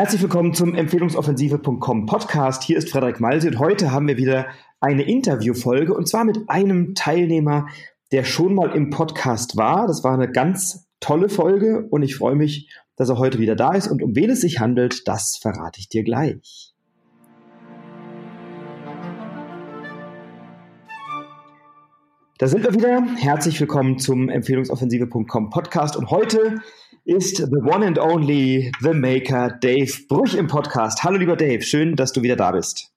Herzlich willkommen zum Empfehlungsoffensive.com Podcast. Hier ist Frederik Malse und heute haben wir wieder eine Interviewfolge und zwar mit einem Teilnehmer, der schon mal im Podcast war. Das war eine ganz tolle Folge und ich freue mich, dass er heute wieder da ist und um wen es sich handelt, das verrate ich dir gleich. Da sind wir wieder. Herzlich willkommen zum Empfehlungsoffensive.com Podcast und heute ist the one and only the maker Dave Bruch im Podcast. Hallo lieber Dave, schön, dass du wieder da bist.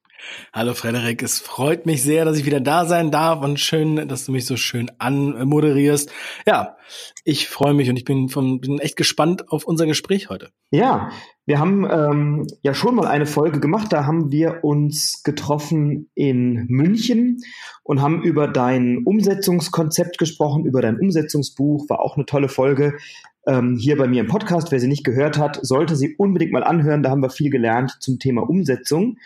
Hallo Frederik, es freut mich sehr, dass ich wieder da sein darf und schön, dass du mich so schön anmoderierst. Ja, ich freue mich und ich bin, von, bin echt gespannt auf unser Gespräch heute. Ja, wir haben ähm, ja schon mal eine Folge gemacht, da haben wir uns getroffen in München und haben über dein Umsetzungskonzept gesprochen, über dein Umsetzungsbuch, war auch eine tolle Folge ähm, hier bei mir im Podcast. Wer sie nicht gehört hat, sollte sie unbedingt mal anhören. Da haben wir viel gelernt zum Thema Umsetzung.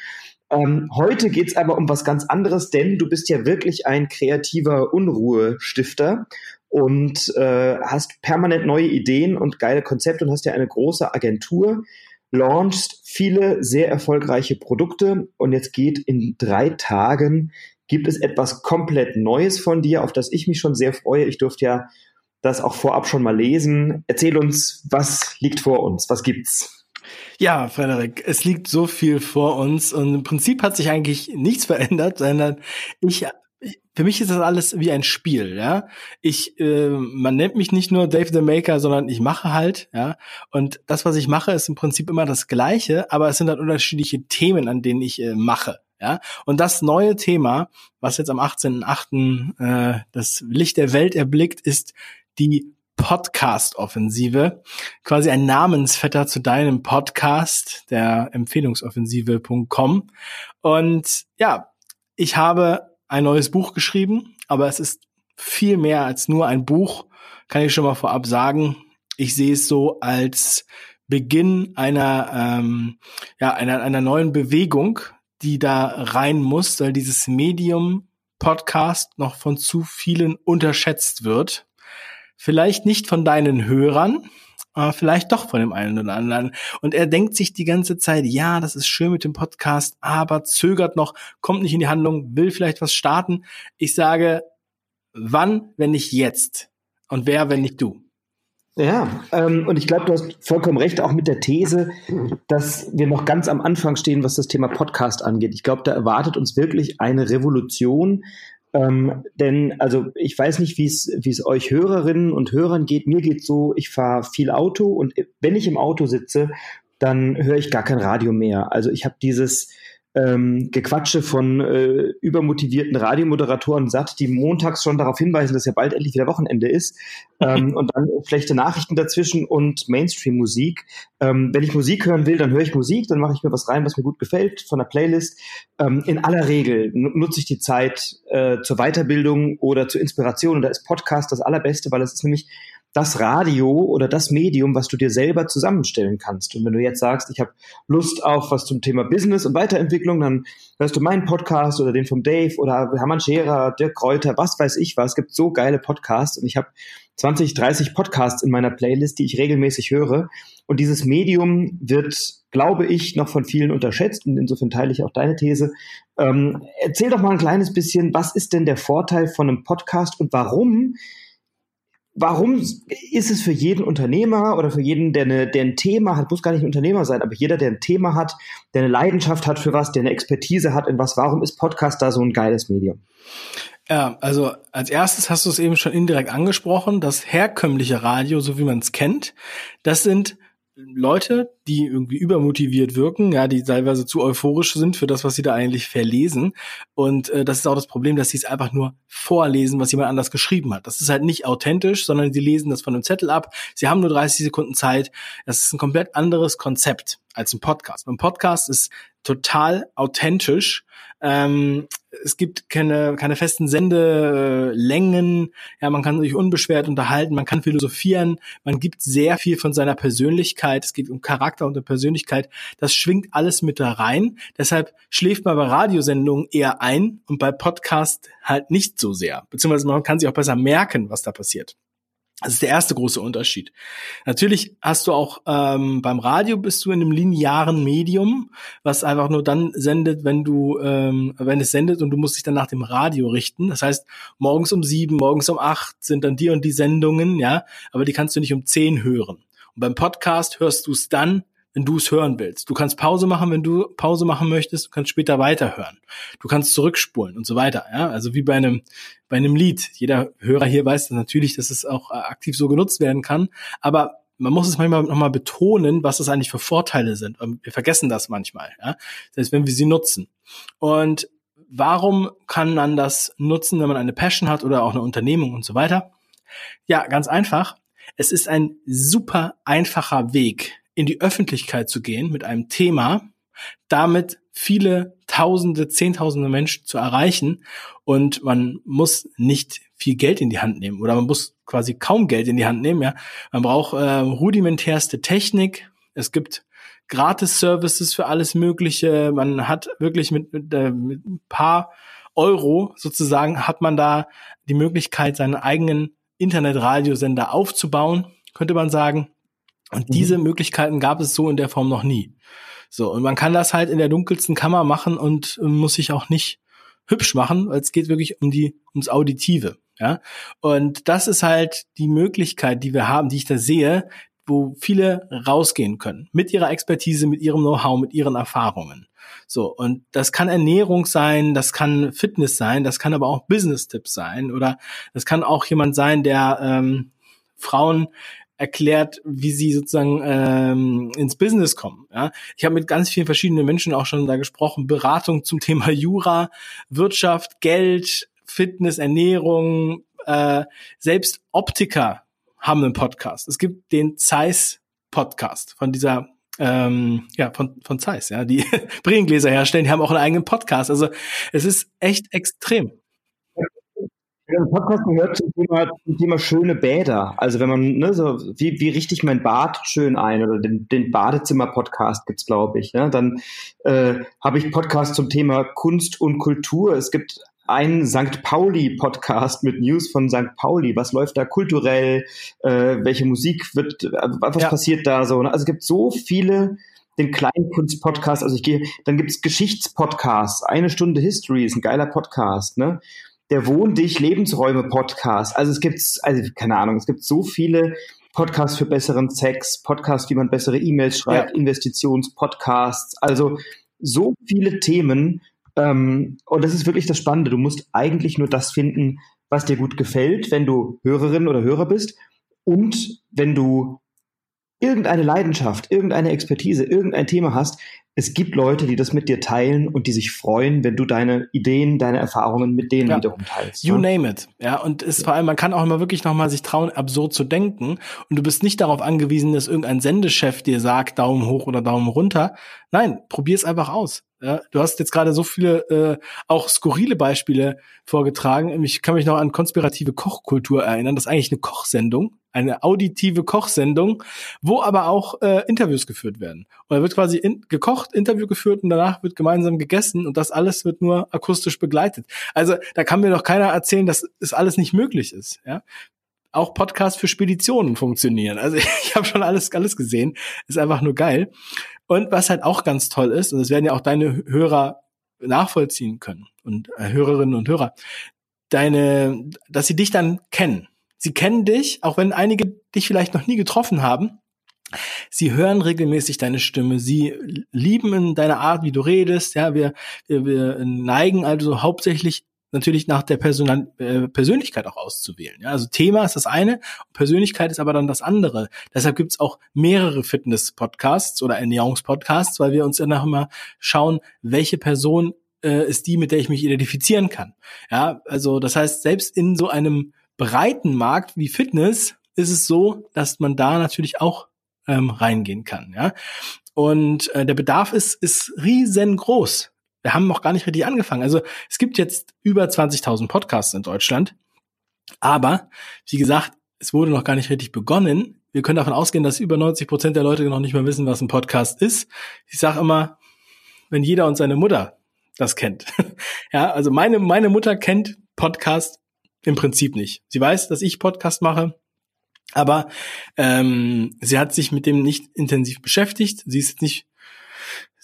Ähm, heute geht's aber um was ganz anderes, denn du bist ja wirklich ein kreativer Unruhestifter und äh, hast permanent neue Ideen und geile Konzepte und hast ja eine große Agentur, launchst viele sehr erfolgreiche Produkte und jetzt geht in drei Tagen gibt es etwas komplett Neues von dir, auf das ich mich schon sehr freue. Ich durfte ja das auch vorab schon mal lesen. Erzähl uns, was liegt vor uns? Was gibt's? Ja, Frederik, es liegt so viel vor uns und im Prinzip hat sich eigentlich nichts verändert, sondern ich für mich ist das alles wie ein Spiel, ja. Ich, äh, man nennt mich nicht nur Dave the Maker, sondern ich mache halt, ja. Und das, was ich mache, ist im Prinzip immer das Gleiche, aber es sind halt unterschiedliche Themen, an denen ich äh, mache. Ja, und das neue Thema, was jetzt am 18.8. Äh, das Licht der Welt erblickt, ist die Podcast-Offensive, quasi ein Namensvetter zu deinem Podcast, der Empfehlungsoffensive.com. Und ja, ich habe ein neues Buch geschrieben, aber es ist viel mehr als nur ein Buch, kann ich schon mal vorab sagen. Ich sehe es so als Beginn einer, ähm, ja, einer, einer neuen Bewegung, die da rein muss, weil dieses Medium Podcast noch von zu vielen unterschätzt wird. Vielleicht nicht von deinen Hörern, aber vielleicht doch von dem einen oder anderen. Und er denkt sich die ganze Zeit, ja, das ist schön mit dem Podcast, aber zögert noch, kommt nicht in die Handlung, will vielleicht was starten. Ich sage, wann, wenn nicht jetzt? Und wer, wenn nicht du? Ja, ähm, und ich glaube, du hast vollkommen recht, auch mit der These, dass wir noch ganz am Anfang stehen, was das Thema Podcast angeht. Ich glaube, da erwartet uns wirklich eine Revolution, ähm, denn, also ich weiß nicht, wie es euch Hörerinnen und Hörern geht. Mir geht so, ich fahre viel Auto und wenn ich im Auto sitze, dann höre ich gar kein Radio mehr. Also ich habe dieses ähm, Gequatsche von äh, übermotivierten Radiomoderatoren satt, die montags schon darauf hinweisen, dass ja bald endlich wieder Wochenende ist. Ähm, und dann schlechte Nachrichten dazwischen und Mainstream-Musik. Ähm, wenn ich Musik hören will, dann höre ich Musik, dann mache ich mir was rein, was mir gut gefällt von der Playlist. Ähm, in aller Regel nutze ich die Zeit äh, zur Weiterbildung oder zur Inspiration. Und da ist Podcast das Allerbeste, weil es ist nämlich das Radio oder das Medium, was du dir selber zusammenstellen kannst. Und wenn du jetzt sagst, ich habe Lust auf was zum Thema Business und Weiterentwicklung, dann hörst du meinen Podcast oder den vom Dave oder Hermann Scherer, Dirk Kräuter, was weiß ich was. Es gibt so geile Podcasts und ich habe 20, 30 Podcasts in meiner Playlist, die ich regelmäßig höre. Und dieses Medium wird, glaube ich, noch von vielen unterschätzt. Und insofern teile ich auch deine These. Ähm, erzähl doch mal ein kleines bisschen, was ist denn der Vorteil von einem Podcast und warum warum ist es für jeden Unternehmer oder für jeden, der, eine, der ein Thema hat, muss gar nicht ein Unternehmer sein, aber jeder, der ein Thema hat, der eine Leidenschaft hat für was, der eine Expertise hat in was, warum ist Podcast da so ein geiles Medium? Ja, also als erstes hast du es eben schon indirekt angesprochen, das herkömmliche Radio, so wie man es kennt, das sind Leute, die irgendwie übermotiviert wirken, ja, die teilweise zu euphorisch sind für das, was sie da eigentlich verlesen. Und äh, das ist auch das Problem, dass sie es einfach nur vorlesen, was jemand anders geschrieben hat. Das ist halt nicht authentisch, sondern sie lesen das von einem Zettel ab. Sie haben nur 30 Sekunden Zeit. Das ist ein komplett anderes Konzept als ein Podcast. Ein Podcast ist total authentisch ähm, es gibt keine, keine festen Sendelängen. Ja, man kann sich unbeschwert unterhalten, man kann philosophieren, man gibt sehr viel von seiner Persönlichkeit. Es geht um Charakter und um Persönlichkeit. Das schwingt alles mit da rein. Deshalb schläft man bei Radiosendungen eher ein und bei Podcast halt nicht so sehr. Beziehungsweise man kann sich auch besser merken, was da passiert. Das ist der erste große Unterschied. Natürlich hast du auch ähm, beim Radio bist du in einem linearen Medium, was einfach nur dann sendet, wenn du, ähm, wenn es sendet und du musst dich dann nach dem Radio richten. Das heißt, morgens um sieben, morgens um acht sind dann die und die Sendungen, ja, aber die kannst du nicht um zehn hören. Und beim Podcast hörst du es dann, wenn du es hören willst. Du kannst Pause machen, wenn du Pause machen möchtest, du kannst später weiterhören. Du kannst zurückspulen und so weiter. Ja? Also wie bei einem, bei einem Lied. Jeder Hörer hier weiß natürlich, dass es auch äh, aktiv so genutzt werden kann. Aber man muss es manchmal nochmal betonen, was das eigentlich für Vorteile sind. Wir vergessen das manchmal, ja. Heißt, wenn wir sie nutzen. Und warum kann man das nutzen, wenn man eine Passion hat oder auch eine Unternehmung und so weiter? Ja, ganz einfach. Es ist ein super einfacher Weg, in die Öffentlichkeit zu gehen mit einem Thema, damit viele Tausende, Zehntausende Menschen zu erreichen und man muss nicht viel Geld in die Hand nehmen oder man muss quasi kaum Geld in die Hand nehmen. Ja, man braucht äh, rudimentärste Technik. Es gibt Gratis-Services für alles Mögliche. Man hat wirklich mit, mit, äh, mit ein paar Euro sozusagen hat man da die Möglichkeit, seinen eigenen Internetradiosender aufzubauen, könnte man sagen. Und mhm. diese Möglichkeiten gab es so in der Form noch nie. So, und man kann das halt in der dunkelsten Kammer machen und äh, muss sich auch nicht hübsch machen, weil es geht wirklich um die, ums Auditive. Ja, und das ist halt die Möglichkeit, die wir haben, die ich da sehe, wo viele rausgehen können. Mit ihrer Expertise, mit ihrem Know-how, mit ihren Erfahrungen. So, und das kann Ernährung sein, das kann Fitness sein, das kann aber auch Business-Tipps sein oder das kann auch jemand sein, der ähm, Frauen erklärt, wie sie sozusagen ähm, ins Business kommen. Ja? Ich habe mit ganz vielen verschiedenen Menschen auch schon da gesprochen, Beratung zum Thema Jura, Wirtschaft, Geld, Fitness, Ernährung, äh, selbst Optiker haben einen Podcast. Es gibt den Zeiss Podcast von dieser ähm, ja, von, von Zeiss, ja, die Brillengläser herstellen, die haben auch einen eigenen Podcast. Also es ist echt extrem. Ja, Podcast gehört zum Thema, zum Thema schöne Bäder. Also wenn man, ne, so, wie, wie richte ich mein Bad schön ein? Oder den, den Badezimmer-Podcast gibt's, glaube ich. Ja? Dann äh, habe ich Podcast zum Thema Kunst und Kultur. Es gibt einen St. Pauli-Podcast mit News von St. Pauli. Was läuft da kulturell? Äh, welche Musik wird, äh, was ja. passiert da so? Ne? Also es gibt so viele den Kleinkunst-Podcast, also ich gehe, dann gibt's Geschichtspodcasts, eine Stunde History ist ein geiler Podcast, ne? der Wohn dich Lebensräume Podcast. Also es gibt, also keine Ahnung, es gibt so viele Podcasts für besseren Sex, Podcasts, wie man bessere E-Mails schreibt, ja. Investitionspodcasts, also so viele Themen. Ähm, und das ist wirklich das Spannende. Du musst eigentlich nur das finden, was dir gut gefällt, wenn du Hörerin oder Hörer bist. Und wenn du irgendeine Leidenschaft, irgendeine Expertise, irgendein Thema hast, es gibt Leute, die das mit dir teilen und die sich freuen, wenn du deine Ideen, deine Erfahrungen mit denen ja. wiederum teilst. You ne? name it. Ja, und es ja. vor allem, man kann auch immer wirklich nochmal sich trauen, absurd zu denken. Und du bist nicht darauf angewiesen, dass irgendein Sendechef dir sagt, Daumen hoch oder Daumen runter. Nein, probier es einfach aus. Ja, du hast jetzt gerade so viele äh, auch skurrile Beispiele vorgetragen. Ich kann mich noch an konspirative Kochkultur erinnern. Das ist eigentlich eine Kochsendung, eine auditive Kochsendung, wo aber auch äh, Interviews geführt werden. Und da wird quasi in, gekocht, Interview geführt und danach wird gemeinsam gegessen und das alles wird nur akustisch begleitet. Also da kann mir doch keiner erzählen, dass es alles nicht möglich ist. Ja? Auch Podcasts für Speditionen funktionieren. Also ich habe schon alles, alles gesehen. Ist einfach nur geil. Und was halt auch ganz toll ist, und das werden ja auch deine Hörer nachvollziehen können und äh, Hörerinnen und Hörer, deine, dass sie dich dann kennen. Sie kennen dich, auch wenn einige dich vielleicht noch nie getroffen haben. Sie hören regelmäßig deine Stimme. Sie lieben in deiner Art, wie du redest. Ja, wir, wir, wir neigen also hauptsächlich natürlich nach der Person äh, Persönlichkeit auch auszuwählen. Ja? Also Thema ist das eine, Persönlichkeit ist aber dann das andere. Deshalb gibt's auch mehrere Fitness-Podcasts oder Ernährungspodcasts, weil wir uns dann auch immer schauen, welche Person äh, ist die, mit der ich mich identifizieren kann. Ja, also das heißt, selbst in so einem breiten Markt wie Fitness ist es so, dass man da natürlich auch ähm, reingehen kann. Ja, und äh, der Bedarf ist ist riesengroß. Wir haben noch gar nicht richtig angefangen. Also es gibt jetzt über 20.000 Podcasts in Deutschland. Aber, wie gesagt, es wurde noch gar nicht richtig begonnen. Wir können davon ausgehen, dass über 90 Prozent der Leute noch nicht mal wissen, was ein Podcast ist. Ich sage immer, wenn jeder und seine Mutter das kennt. ja, also meine, meine Mutter kennt Podcast im Prinzip nicht. Sie weiß, dass ich Podcast mache. Aber ähm, sie hat sich mit dem nicht intensiv beschäftigt. Sie ist nicht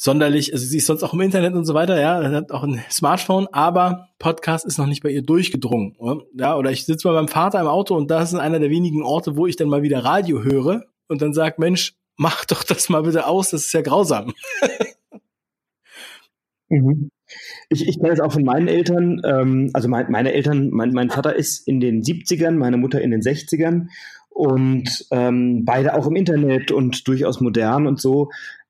sonderlich, also sie ist sonst auch im Internet und so weiter, ja, hat auch ein Smartphone, aber Podcast ist noch nicht bei ihr durchgedrungen. Oder? Ja, oder ich sitze bei meinem Vater im Auto und das ist einer der wenigen Orte, wo ich dann mal wieder Radio höre und dann sag, Mensch, mach doch das mal bitte aus, das ist ja grausam. mhm. Ich, ich kenne es auch von meinen Eltern. Ähm, also mein, meine Eltern, mein, mein Vater ist in den 70ern, meine Mutter in den 60ern und ähm, beide auch im Internet und durchaus modern und so,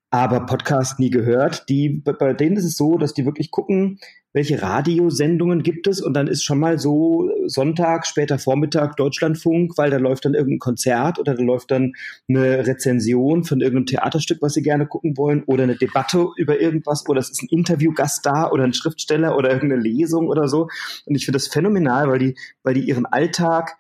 aber Podcast nie gehört. Die, bei denen ist es so, dass die wirklich gucken, welche Radiosendungen gibt es? Und dann ist schon mal so Sonntag, später Vormittag Deutschlandfunk, weil da läuft dann irgendein Konzert oder da läuft dann eine Rezension von irgendeinem Theaterstück, was sie gerne gucken wollen oder eine Debatte über irgendwas oder es ist ein Interviewgast da oder ein Schriftsteller oder irgendeine Lesung oder so. Und ich finde das phänomenal, weil die, weil die ihren Alltag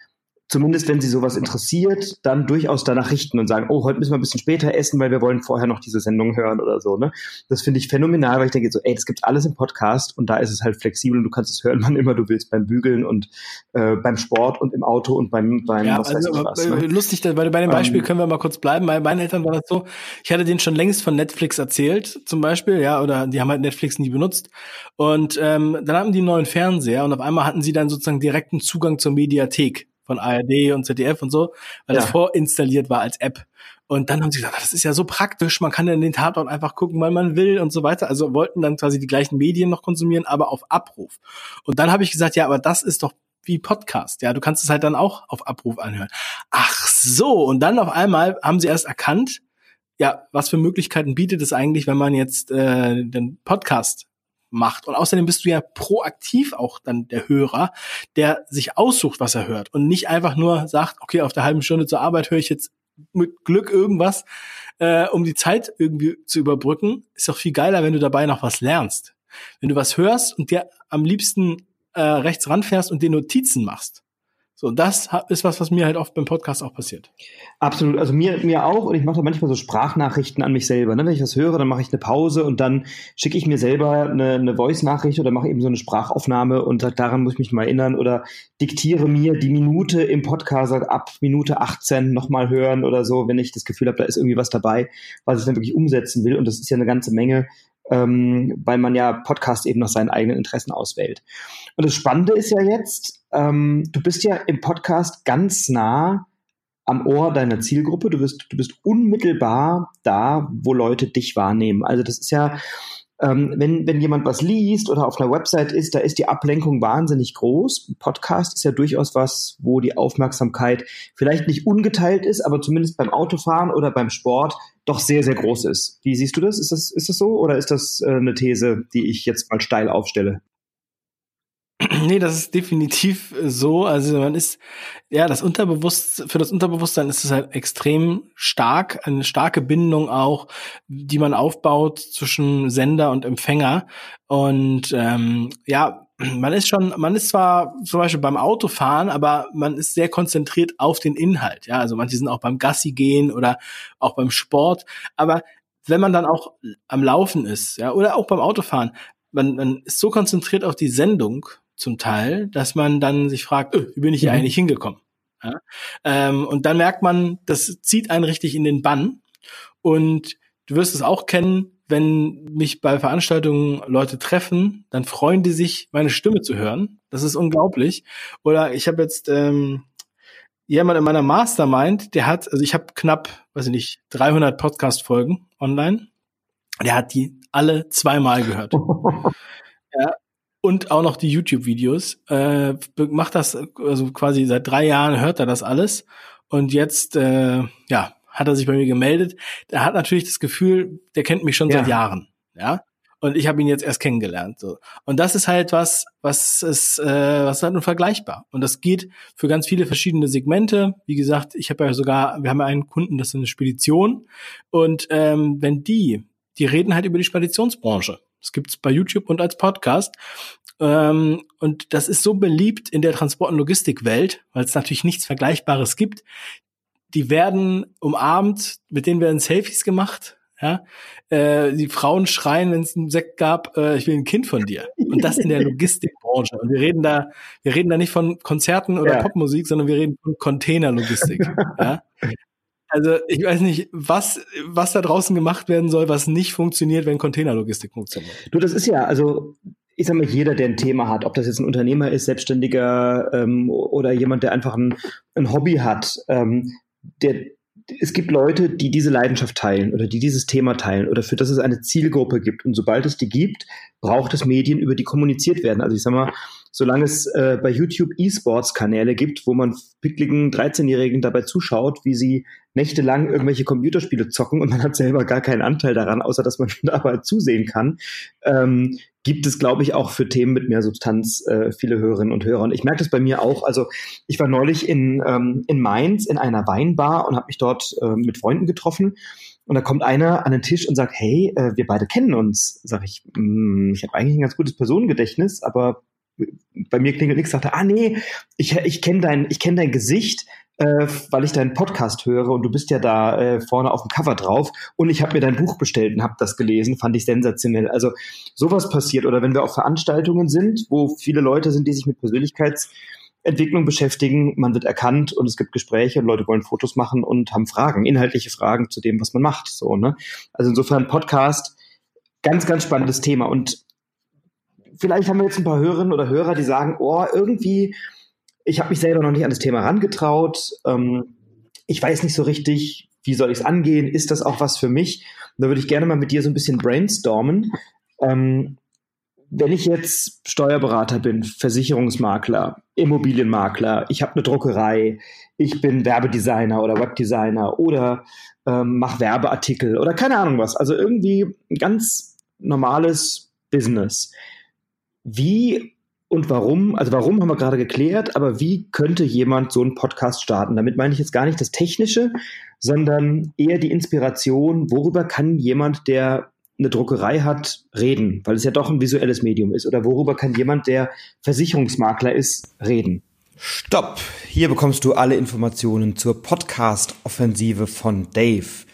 zumindest wenn sie sowas interessiert, dann durchaus danach richten und sagen, oh, heute müssen wir ein bisschen später essen, weil wir wollen vorher noch diese Sendung hören oder so. Ne? Das finde ich phänomenal, weil ich denke so, ey, das gibt alles im Podcast und da ist es halt flexibel und du kannst es hören, wann immer du willst, beim Bügeln und äh, beim Sport und im Auto und beim, beim ja, was also, weiß ich was. Ne? Lustig, bei, bei dem Beispiel um, ähm. können wir mal kurz bleiben. Bei meinen Eltern war das so, ich hatte denen schon längst von Netflix erzählt, zum Beispiel, ja, oder die haben halt Netflix nie benutzt. Und ähm, dann haben die einen neuen Fernseher und auf einmal hatten sie dann sozusagen direkten Zugang zur Mediathek von ARD und ZDF und so, weil ja. das vorinstalliert war als App. Und dann haben sie gesagt, das ist ja so praktisch, man kann ja den Tatort einfach gucken, weil man will und so weiter. Also wollten dann quasi die gleichen Medien noch konsumieren, aber auf Abruf. Und dann habe ich gesagt, ja, aber das ist doch wie Podcast. Ja, du kannst es halt dann auch auf Abruf anhören. Ach so, und dann auf einmal haben sie erst erkannt, ja, was für Möglichkeiten bietet es eigentlich, wenn man jetzt äh, den Podcast macht. Und außerdem bist du ja proaktiv auch dann der Hörer, der sich aussucht, was er hört und nicht einfach nur sagt, okay, auf der halben Stunde zur Arbeit höre ich jetzt mit Glück irgendwas, äh, um die Zeit irgendwie zu überbrücken. Ist doch viel geiler, wenn du dabei noch was lernst. Wenn du was hörst und dir am liebsten äh, rechts ranfährst und dir Notizen machst. So, das ist was, was mir halt oft beim Podcast auch passiert. Absolut, also mir, mir auch und ich mache manchmal so Sprachnachrichten an mich selber. Ne? Wenn ich was höre, dann mache ich eine Pause und dann schicke ich mir selber eine, eine Voice-Nachricht oder mache eben so eine Sprachaufnahme und daran muss ich mich mal erinnern oder diktiere mir die Minute im Podcast ab Minute 18 nochmal hören oder so, wenn ich das Gefühl habe, da ist irgendwie was dabei, was ich dann wirklich umsetzen will und das ist ja eine ganze Menge, ähm, weil man ja Podcast eben nach seinen eigenen Interessen auswählt. Und das Spannende ist ja jetzt, ähm, du bist ja im Podcast ganz nah am Ohr deiner Zielgruppe. Du bist, du bist unmittelbar da, wo Leute dich wahrnehmen. Also das ist ja, ähm, wenn, wenn jemand was liest oder auf einer Website ist, da ist die Ablenkung wahnsinnig groß. Ein Podcast ist ja durchaus was, wo die Aufmerksamkeit vielleicht nicht ungeteilt ist, aber zumindest beim Autofahren oder beim Sport doch sehr, sehr groß ist. Wie siehst du das? Ist das, ist das so oder ist das äh, eine These, die ich jetzt mal steil aufstelle? Nee, das ist definitiv so. Also man ist, ja, das Unterbewusst, für das Unterbewusstsein ist es halt extrem stark, eine starke Bindung auch, die man aufbaut zwischen Sender und Empfänger. Und ähm, ja, man ist schon, man ist zwar zum Beispiel beim Autofahren, aber man ist sehr konzentriert auf den Inhalt. Ja, also manche sind auch beim Gassi gehen oder auch beim Sport. Aber wenn man dann auch am Laufen ist, ja, oder auch beim Autofahren, man, man ist so konzentriert auf die Sendung zum Teil, dass man dann sich fragt, öh, wie bin ich hier mhm. eigentlich hingekommen? Ja? Ähm, und dann merkt man, das zieht einen richtig in den Bann. Und du wirst es auch kennen, wenn mich bei Veranstaltungen Leute treffen, dann freuen die sich, meine Stimme zu hören. Das ist unglaublich. Oder ich habe jetzt ähm, jemand in meiner Mastermind, der hat, also ich habe knapp, weiß ich nicht, 300 Podcast-Folgen online. Der hat die alle zweimal gehört. ja, und auch noch die YouTube-Videos. Äh, macht das also quasi seit drei Jahren hört er das alles und jetzt äh, ja hat er sich bei mir gemeldet. Er hat natürlich das Gefühl, der kennt mich schon ja. seit Jahren, ja. Und ich habe ihn jetzt erst kennengelernt. So. Und das ist halt was, was ist, äh, was ist halt unvergleichbar. Und das geht für ganz viele verschiedene Segmente. Wie gesagt, ich habe ja sogar, wir haben ja einen Kunden, das ist eine Spedition. Und ähm, wenn die, die reden halt über die Speditionsbranche. Das gibt's bei YouTube und als Podcast. Ähm, und das ist so beliebt in der Transport- und Logistikwelt, weil es natürlich nichts Vergleichbares gibt. Die werden umarmt, mit denen werden Selfies gemacht, Ja, äh, die Frauen schreien, wenn es einen Sekt gab, äh, ich will ein Kind von dir. Und das in der Logistikbranche. Und wir reden da, wir reden da nicht von Konzerten oder ja. Popmusik, sondern wir reden von Containerlogistik. ja? Also ich weiß nicht, was, was da draußen gemacht werden soll, was nicht funktioniert, wenn Containerlogistik funktioniert. Du, das ist ja, also ich sag mal, jeder, der ein Thema hat, ob das jetzt ein Unternehmer ist, Selbstständiger ähm, oder jemand, der einfach ein, ein Hobby hat, ähm, der, es gibt Leute, die diese Leidenschaft teilen oder die dieses Thema teilen oder für das es eine Zielgruppe gibt. Und sobald es die gibt, braucht es Medien, über die kommuniziert werden. Also ich sag mal, solange es äh, bei YouTube E-Sports-Kanäle gibt, wo man pickligen 13-Jährigen dabei zuschaut, wie sie nächtelang irgendwelche Computerspiele zocken und man hat selber gar keinen Anteil daran, außer dass man dabei zusehen kann, ähm, gibt es, glaube ich, auch für Themen mit mehr Substanz äh, viele Hörerinnen und Hörer. Und ich merke das bei mir auch. Also ich war neulich in, ähm, in Mainz in einer Weinbar und habe mich dort äh, mit Freunden getroffen. Und da kommt einer an den Tisch und sagt, hey, äh, wir beide kennen uns. Sag ich, mm, ich habe eigentlich ein ganz gutes Personengedächtnis, aber bei mir klingelt nichts. Sagte, ah nee, ich, ich kenne dein, kenn dein Gesicht äh, weil ich deinen Podcast höre und du bist ja da äh, vorne auf dem Cover drauf und ich habe mir dein Buch bestellt und habe das gelesen, fand ich sensationell. Also sowas passiert oder wenn wir auf Veranstaltungen sind, wo viele Leute sind, die sich mit Persönlichkeitsentwicklung beschäftigen, man wird erkannt und es gibt Gespräche, Leute wollen Fotos machen und haben Fragen, inhaltliche Fragen zu dem, was man macht. So, ne? Also insofern Podcast, ganz, ganz spannendes Thema. Und vielleicht haben wir jetzt ein paar Hörerinnen oder Hörer, die sagen, oh, irgendwie ich habe mich selber noch nicht an das Thema herangetraut. Ähm, ich weiß nicht so richtig, wie soll ich es angehen? Ist das auch was für mich? Da würde ich gerne mal mit dir so ein bisschen brainstormen. Ähm, wenn ich jetzt Steuerberater bin, Versicherungsmakler, Immobilienmakler, ich habe eine Druckerei, ich bin Werbedesigner oder Webdesigner oder ähm, mache Werbeartikel oder keine Ahnung was, also irgendwie ein ganz normales Business. Wie und warum, also warum haben wir gerade geklärt, aber wie könnte jemand so einen Podcast starten? Damit meine ich jetzt gar nicht das Technische, sondern eher die Inspiration, worüber kann jemand, der eine Druckerei hat, reden, weil es ja doch ein visuelles Medium ist. Oder worüber kann jemand, der Versicherungsmakler ist, reden? Stopp! Hier bekommst du alle Informationen zur Podcast-Offensive von Dave.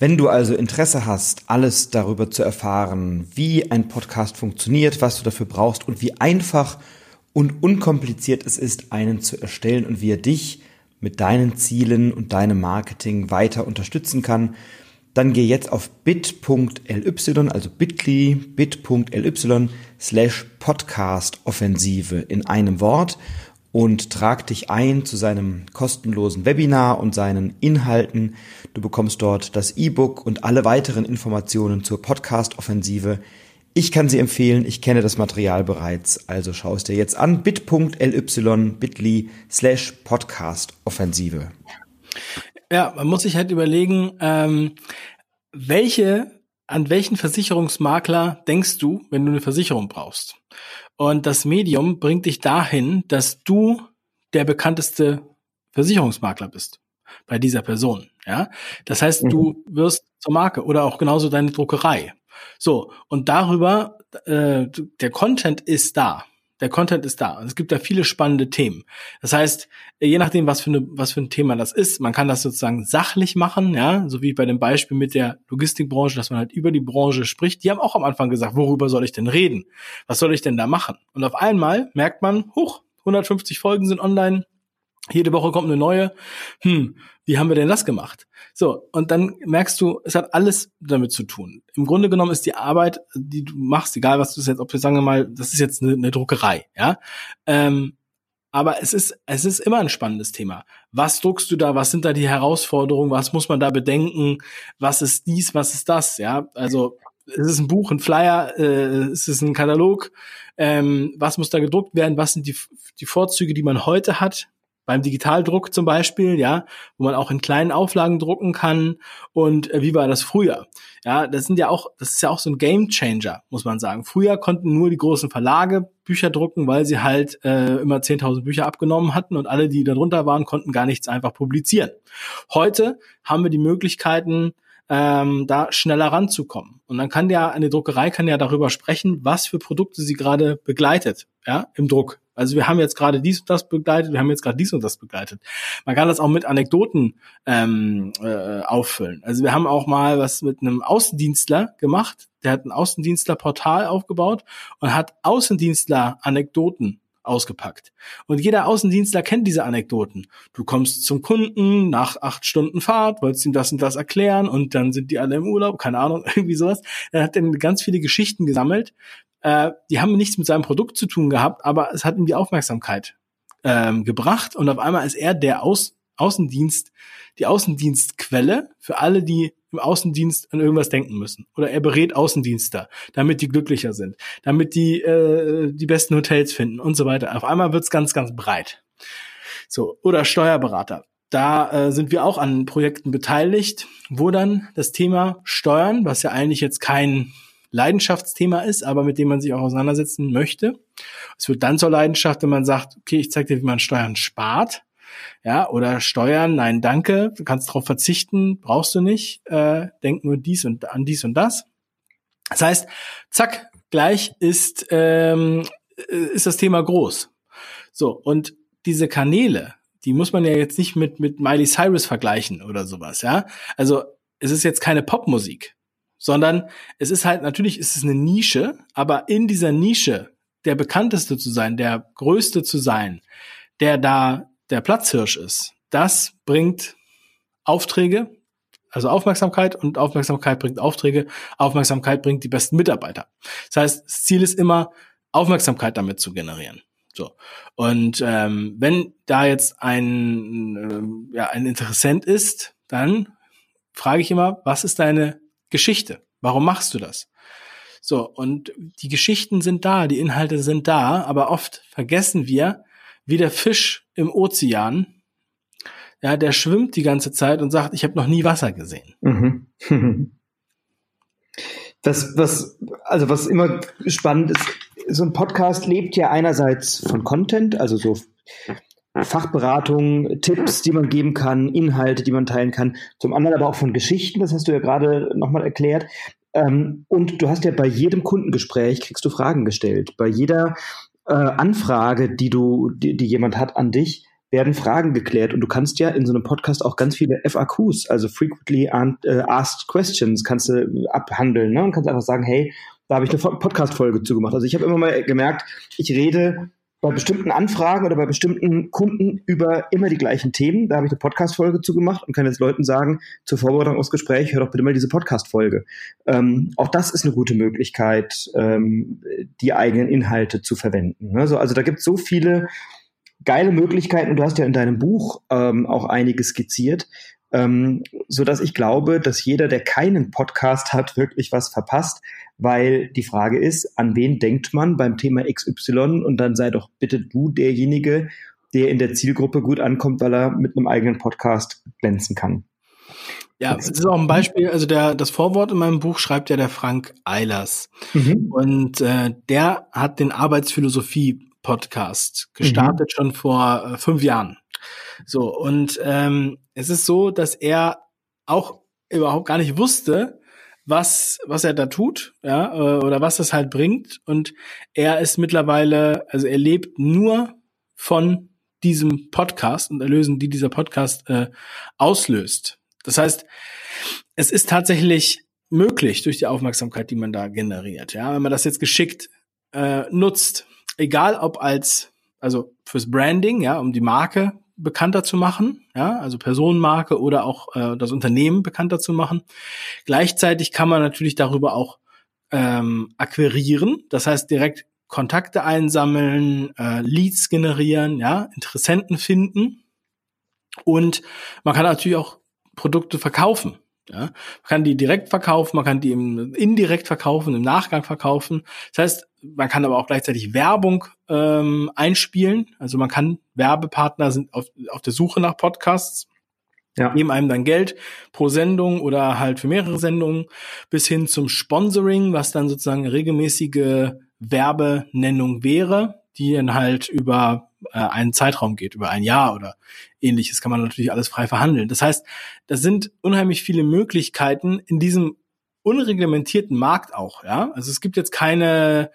Wenn du also Interesse hast, alles darüber zu erfahren, wie ein Podcast funktioniert, was du dafür brauchst und wie einfach und unkompliziert es ist, einen zu erstellen und wie er dich mit deinen Zielen und deinem Marketing weiter unterstützen kann, dann geh jetzt auf bit.ly, also bit.ly, bit.ly slash podcast offensive in einem Wort und trag dich ein zu seinem kostenlosen Webinar und seinen Inhalten. Du bekommst dort das E-Book und alle weiteren Informationen zur Podcast-Offensive. Ich kann sie empfehlen, ich kenne das Material bereits, also schau es dir jetzt an, bit.ly bit.ly slash Podcast-Offensive. Ja, man muss sich halt überlegen, ähm, welche, an welchen Versicherungsmakler denkst du, wenn du eine Versicherung brauchst? Und das Medium bringt dich dahin, dass du der bekannteste Versicherungsmakler bist bei dieser Person. Ja, das heißt, mhm. du wirst zur Marke oder auch genauso deine Druckerei. So und darüber äh, der Content ist da. Der Content ist da. Es gibt da viele spannende Themen. Das heißt, je nachdem, was für, eine, was für ein Thema das ist, man kann das sozusagen sachlich machen, ja, so wie bei dem Beispiel mit der Logistikbranche, dass man halt über die Branche spricht. Die haben auch am Anfang gesagt, worüber soll ich denn reden? Was soll ich denn da machen? Und auf einmal merkt man, hoch, 150 Folgen sind online, jede Woche kommt eine neue. Hm, wie haben wir denn das gemacht? So, und dann merkst du, es hat alles damit zu tun. Im Grunde genommen ist die Arbeit, die du machst, egal was du jetzt, ob wir sagen wir mal, das ist jetzt eine, eine Druckerei, ja. Ähm, aber es ist, es ist immer ein spannendes Thema. Was druckst du da? Was sind da die Herausforderungen? Was muss man da bedenken? Was ist dies? Was ist das? Ja, also ist es ein Buch, ein Flyer? Äh, ist es ein Katalog? Ähm, was muss da gedruckt werden? Was sind die, die Vorzüge, die man heute hat? Beim Digitaldruck zum Beispiel, ja, wo man auch in kleinen Auflagen drucken kann und äh, wie war das früher? Ja, das sind ja auch, das ist ja auch so ein Game Changer, muss man sagen. Früher konnten nur die großen Verlage Bücher drucken, weil sie halt äh, immer 10.000 Bücher abgenommen hatten und alle, die darunter waren, konnten gar nichts einfach publizieren. Heute haben wir die Möglichkeiten, ähm, da schneller ranzukommen. Und dann kann ja eine Druckerei kann ja darüber sprechen, was für Produkte sie gerade begleitet, ja, im Druck Also wir haben jetzt gerade dies und das begleitet, wir haben jetzt gerade dies und das begleitet. Man kann das auch mit Anekdoten ähm, äh, auffüllen. Also wir haben auch mal was mit einem Außendienstler gemacht. Der hat ein Außendienstler-Portal aufgebaut und hat Außendienstler-Anekdoten ausgepackt. Und jeder Außendienstler kennt diese Anekdoten. Du kommst zum Kunden nach acht Stunden Fahrt, wolltest ihm das und das erklären und dann sind die alle im Urlaub, keine Ahnung, irgendwie sowas. Er hat dann ganz viele Geschichten gesammelt. Äh, die haben nichts mit seinem Produkt zu tun gehabt, aber es hat ihm die Aufmerksamkeit ähm, gebracht und auf einmal ist er der Aus Außendienst, die Außendienstquelle für alle, die im Außendienst an irgendwas denken müssen. Oder er berät Außendienster, damit die glücklicher sind, damit die äh, die besten Hotels finden und so weiter. Auf einmal wird's ganz, ganz breit. So, oder Steuerberater. Da äh, sind wir auch an Projekten beteiligt, wo dann das Thema Steuern, was ja eigentlich jetzt kein Leidenschaftsthema ist, aber mit dem man sich auch auseinandersetzen möchte. Es wird dann zur Leidenschaft, wenn man sagt, okay, ich zeige dir, wie man Steuern spart ja, oder Steuern, nein, danke, du kannst darauf verzichten, brauchst du nicht, äh, denk nur dies und an dies und das. Das heißt, zack, gleich ist, ähm, äh, ist das Thema groß. So, und diese Kanäle, die muss man ja jetzt nicht mit, mit Miley Cyrus vergleichen oder sowas, ja. Also, es ist jetzt keine Popmusik, sondern es ist halt, natürlich ist es eine Nische, aber in dieser Nische der bekannteste zu sein, der größte zu sein, der da der Platzhirsch ist, das bringt Aufträge, also Aufmerksamkeit und Aufmerksamkeit bringt Aufträge, Aufmerksamkeit bringt die besten Mitarbeiter. Das heißt, das Ziel ist immer, Aufmerksamkeit damit zu generieren. So. Und ähm, wenn da jetzt ein, äh, ja, ein Interessent ist, dann frage ich immer, was ist deine Geschichte? Warum machst du das? So, und die Geschichten sind da, die Inhalte sind da, aber oft vergessen wir, wie der Fisch im Ozean, ja, der schwimmt die ganze Zeit und sagt, ich habe noch nie Wasser gesehen. Mhm. Das, was, also was immer spannend ist, so ein Podcast lebt ja einerseits von Content, also so Fachberatung, Tipps, die man geben kann, Inhalte, die man teilen kann, zum anderen aber auch von Geschichten, das hast du ja gerade nochmal erklärt. Ähm, und du hast ja bei jedem Kundengespräch kriegst du Fragen gestellt. Bei jeder äh, Anfrage, die du, die, die jemand hat an dich, werden Fragen geklärt und du kannst ja in so einem Podcast auch ganz viele FAQs, also frequently äh, asked questions, kannst du abhandeln ne? und kannst einfach sagen, hey, da habe ich eine Podcast-Folge zugemacht. Also ich habe immer mal gemerkt, ich rede bei bestimmten Anfragen oder bei bestimmten Kunden über immer die gleichen Themen. Da habe ich eine Podcast-Folge zugemacht und kann jetzt Leuten sagen, zur Vorbereitung aufs Gespräch, hör doch bitte mal diese Podcast-Folge. Ähm, auch das ist eine gute Möglichkeit, ähm, die eigenen Inhalte zu verwenden. Ne? also da gibt es so viele geile Möglichkeiten und du hast ja in deinem Buch ähm, auch einige skizziert, ähm, so dass ich glaube, dass jeder, der keinen Podcast hat, wirklich was verpasst, weil die Frage ist, an wen denkt man beim Thema XY und dann sei doch bitte du derjenige, der in der Zielgruppe gut ankommt, weil er mit einem eigenen Podcast glänzen kann. Ja, das ist auch ein Beispiel, also der, das Vorwort in meinem Buch schreibt ja der Frank Eilers. Mhm. Und äh, der hat den Arbeitsphilosophie-Podcast gestartet mhm. schon vor äh, fünf Jahren. So, und ähm, es ist so, dass er auch überhaupt gar nicht wusste, was, was er da tut, ja, äh, oder was das halt bringt. Und er ist mittlerweile, also er lebt nur von diesem Podcast und Erlösen, die dieser Podcast äh, auslöst. Das heißt, es ist tatsächlich möglich durch die Aufmerksamkeit, die man da generiert. Ja, wenn man das jetzt geschickt äh, nutzt, egal ob als also fürs Branding, ja, um die Marke bekannter zu machen, ja, also Personenmarke oder auch äh, das Unternehmen bekannter zu machen. Gleichzeitig kann man natürlich darüber auch ähm, akquirieren, das heißt direkt Kontakte einsammeln, äh, Leads generieren, ja, Interessenten finden und man kann natürlich auch Produkte verkaufen. Ja, man kann die direkt verkaufen, man kann die im, indirekt verkaufen, im Nachgang verkaufen. Das heißt, man kann aber auch gleichzeitig Werbung ähm, einspielen. Also man kann Werbepartner sind auf, auf der Suche nach Podcasts, ja. geben einem dann Geld pro Sendung oder halt für mehrere Sendungen bis hin zum Sponsoring, was dann sozusagen regelmäßige Werbenennung wäre, die dann halt über äh, einen Zeitraum geht, über ein Jahr oder ähnliches, kann man natürlich alles frei verhandeln. Das heißt, das sind unheimlich viele Möglichkeiten in diesem unreglementierten Markt auch, ja. Also es gibt jetzt keine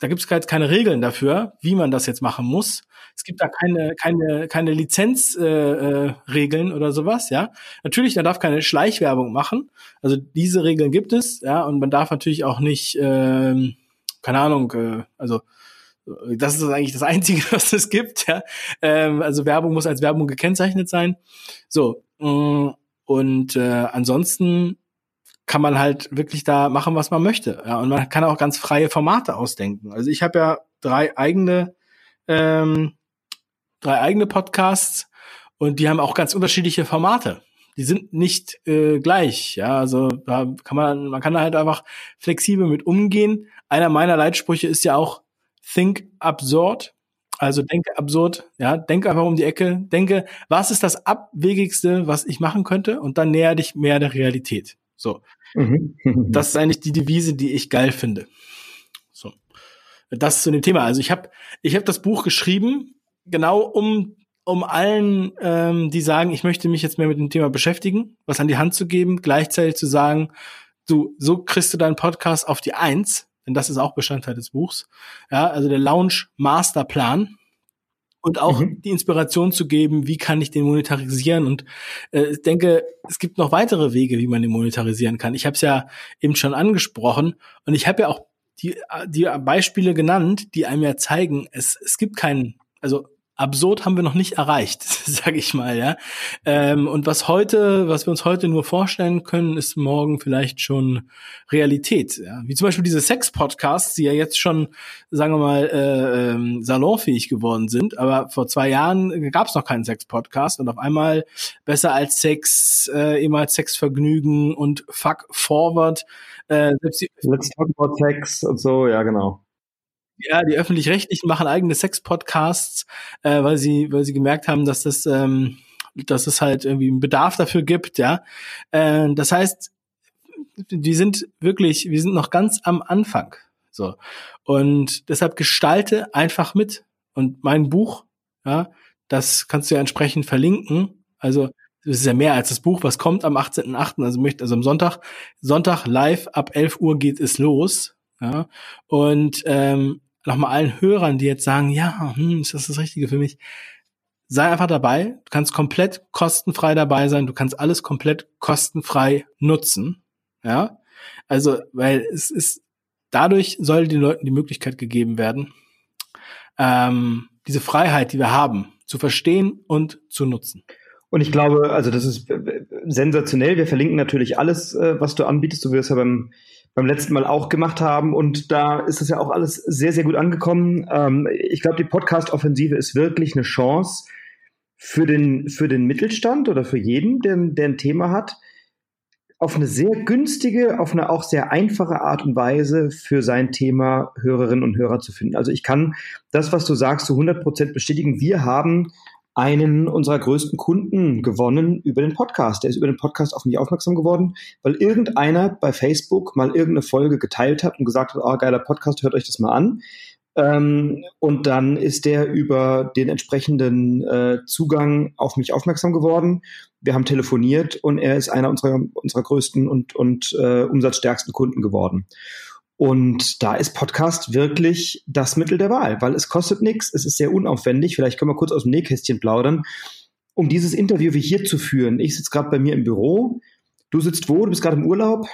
da gibt es halt keine Regeln dafür, wie man das jetzt machen muss. Es gibt da keine, keine, keine Lizenzregeln äh, Regeln oder sowas, ja. Natürlich, man darf keine Schleichwerbung machen. Also diese Regeln gibt es, ja, und man darf natürlich auch nicht, ähm, keine Ahnung, äh, also das ist eigentlich das Einzige, was es gibt, ja. Ähm, also Werbung muss als Werbung gekennzeichnet sein. So, mm, und äh, ansonsten kann man halt wirklich da machen, was man möchte. Ja, und man kann auch ganz freie Formate ausdenken. Also ich habe ja drei eigene, ähm, drei eigene Podcasts und die haben auch ganz unterschiedliche Formate. Die sind nicht äh, gleich. Ja, also da kann man, man kann da halt einfach flexibel mit umgehen. Einer meiner Leitsprüche ist ja auch Think absurd. Also denke absurd, ja, denke einfach um die Ecke, denke, was ist das Abwegigste, was ich machen könnte, und dann näher dich mehr der Realität. So. Mhm. das ist eigentlich die Devise, die ich geil finde. So. Das zu dem Thema. Also ich habe ich hab das Buch geschrieben, genau um um allen, ähm, die sagen, ich möchte mich jetzt mehr mit dem Thema beschäftigen, was an die Hand zu geben, gleichzeitig zu sagen, du, so kriegst du deinen Podcast auf die Eins, denn das ist auch Bestandteil des Buchs. Ja, also der Launch Masterplan und auch mhm. die Inspiration zu geben, wie kann ich den monetarisieren. Und äh, ich denke, es gibt noch weitere Wege, wie man den monetarisieren kann. Ich habe es ja eben schon angesprochen und ich habe ja auch die, die Beispiele genannt, die einem ja zeigen, es, es gibt keinen, also absurd haben wir noch nicht erreicht, sage ich mal, ja. Ähm, und was heute, was wir uns heute nur vorstellen können, ist morgen vielleicht schon Realität. Ja? Wie zum Beispiel diese Sex-Podcasts, die ja jetzt schon, sagen wir mal, äh, ähm, salonfähig geworden sind. Aber vor zwei Jahren gab es noch keinen Sex-Podcast und auf einmal besser als Sex, äh, immer Sexvergnügen und Fuck Forward. Äh, selbst die Let's talk about Sex und so, ja genau. Ja, die öffentlich-rechtlichen machen eigene Sex-Podcasts, äh, weil sie, weil sie gemerkt haben, dass das, ähm, dass es halt irgendwie einen Bedarf dafür gibt, ja. Äh, das heißt, die sind wirklich, wir sind noch ganz am Anfang. So. Und deshalb gestalte einfach mit. Und mein Buch, ja, das kannst du ja entsprechend verlinken. Also, es ist ja mehr als das Buch, was kommt am 18.8., also möchte, also am Sonntag, Sonntag live ab 11 Uhr geht es los. Ja, und ähm, nochmal allen Hörern, die jetzt sagen, ja, hm, ist das das Richtige für mich? Sei einfach dabei. Du kannst komplett kostenfrei dabei sein. Du kannst alles komplett kostenfrei nutzen. Ja. Also, weil es ist, dadurch soll den Leuten die Möglichkeit gegeben werden, ähm, diese Freiheit, die wir haben, zu verstehen und zu nutzen. Und ich glaube, also das ist sensationell. Wir verlinken natürlich alles, äh, was du anbietest. Du wirst ja beim beim letzten Mal auch gemacht haben. Und da ist das ja auch alles sehr, sehr gut angekommen. Ähm, ich glaube, die Podcast-Offensive ist wirklich eine Chance für den, für den Mittelstand oder für jeden, der, der ein Thema hat, auf eine sehr günstige, auf eine auch sehr einfache Art und Weise für sein Thema Hörerinnen und Hörer zu finden. Also ich kann das, was du sagst, zu 100 Prozent bestätigen. Wir haben einen unserer größten Kunden gewonnen über den Podcast. Der ist über den Podcast auf mich aufmerksam geworden, weil irgendeiner bei Facebook mal irgendeine Folge geteilt hat und gesagt hat, oh, geiler Podcast, hört euch das mal an. Ähm, und dann ist der über den entsprechenden äh, Zugang auf mich aufmerksam geworden. Wir haben telefoniert und er ist einer unserer, unserer größten und, und äh, umsatzstärksten Kunden geworden. Und da ist Podcast wirklich das Mittel der Wahl, weil es kostet nichts, es ist sehr unaufwendig. Vielleicht können wir kurz aus dem Nähkästchen plaudern, um dieses Interview wie hier zu führen. Ich sitze gerade bei mir im Büro. Du sitzt wo? Du bist gerade im Urlaub?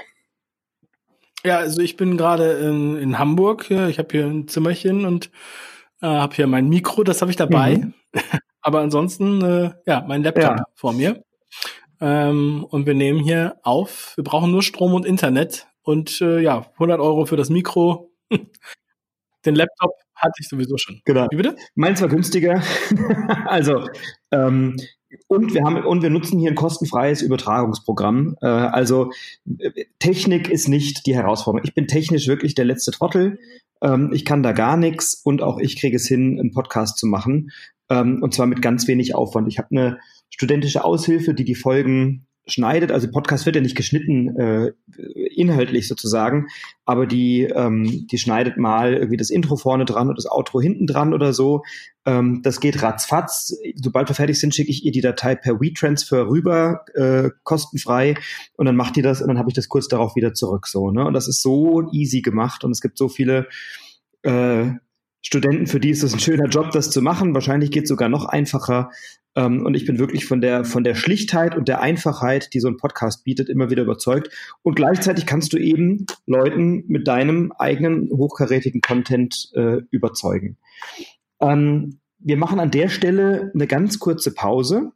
Ja, also ich bin gerade in, in, Hamburg. Ich habe hier ein Zimmerchen und äh, habe hier mein Mikro, das habe ich dabei. Mhm. Aber ansonsten, äh, ja, mein Laptop ja. vor mir. Ähm, und wir nehmen hier auf. Wir brauchen nur Strom und Internet und äh, ja, 100 Euro für das Mikro. Den Laptop hatte ich sowieso schon. Genau. Wie bitte? Meins war günstiger. also, ähm, und wir haben und wir nutzen hier ein kostenfreies Übertragungsprogramm. Äh, also Technik ist nicht die Herausforderung. Ich bin technisch wirklich der letzte Trottel. Ähm, ich kann da gar nichts und auch ich kriege es hin, einen Podcast zu machen. Ähm, und zwar mit ganz wenig Aufwand. Ich habe eine studentische Aushilfe, die die Folgen schneidet, also Podcast wird ja nicht geschnitten, äh, inhaltlich sozusagen, aber die, ähm, die schneidet mal irgendwie das Intro vorne dran und das Outro hinten dran oder so. Ähm, das geht ratzfatz. Sobald wir fertig sind, schicke ich ihr die Datei per WeTransfer rüber, äh, kostenfrei, und dann macht die das und dann habe ich das kurz darauf wieder zurück. So, ne? Und das ist so easy gemacht und es gibt so viele äh, Studenten, für die ist es ein schöner Job, das zu machen. Wahrscheinlich geht es sogar noch einfacher. Ähm, und ich bin wirklich von der, von der Schlichtheit und der Einfachheit, die so ein Podcast bietet, immer wieder überzeugt. Und gleichzeitig kannst du eben Leuten mit deinem eigenen hochkarätigen Content äh, überzeugen. Ähm, wir machen an der Stelle eine ganz kurze Pause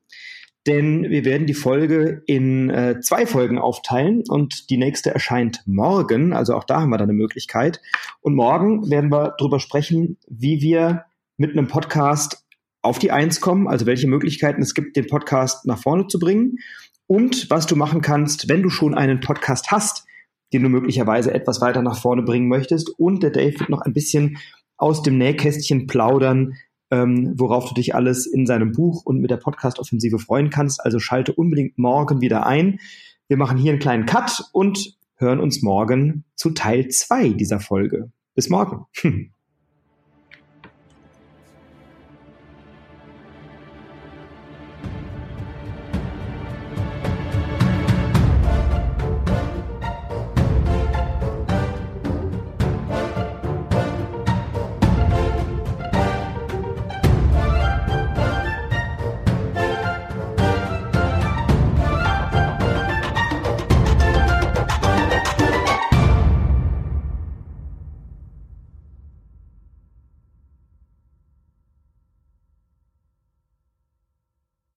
denn wir werden die Folge in äh, zwei Folgen aufteilen und die nächste erscheint morgen, also auch da haben wir dann eine Möglichkeit. Und morgen werden wir darüber sprechen, wie wir mit einem Podcast auf die Eins kommen, also welche Möglichkeiten es gibt, den Podcast nach vorne zu bringen und was du machen kannst, wenn du schon einen Podcast hast, den du möglicherweise etwas weiter nach vorne bringen möchtest. Und der Dave wird noch ein bisschen aus dem Nähkästchen plaudern, ähm, worauf du dich alles in seinem Buch und mit der Podcast-Offensive freuen kannst. Also schalte unbedingt morgen wieder ein. Wir machen hier einen kleinen Cut und hören uns morgen zu Teil zwei dieser Folge. Bis morgen.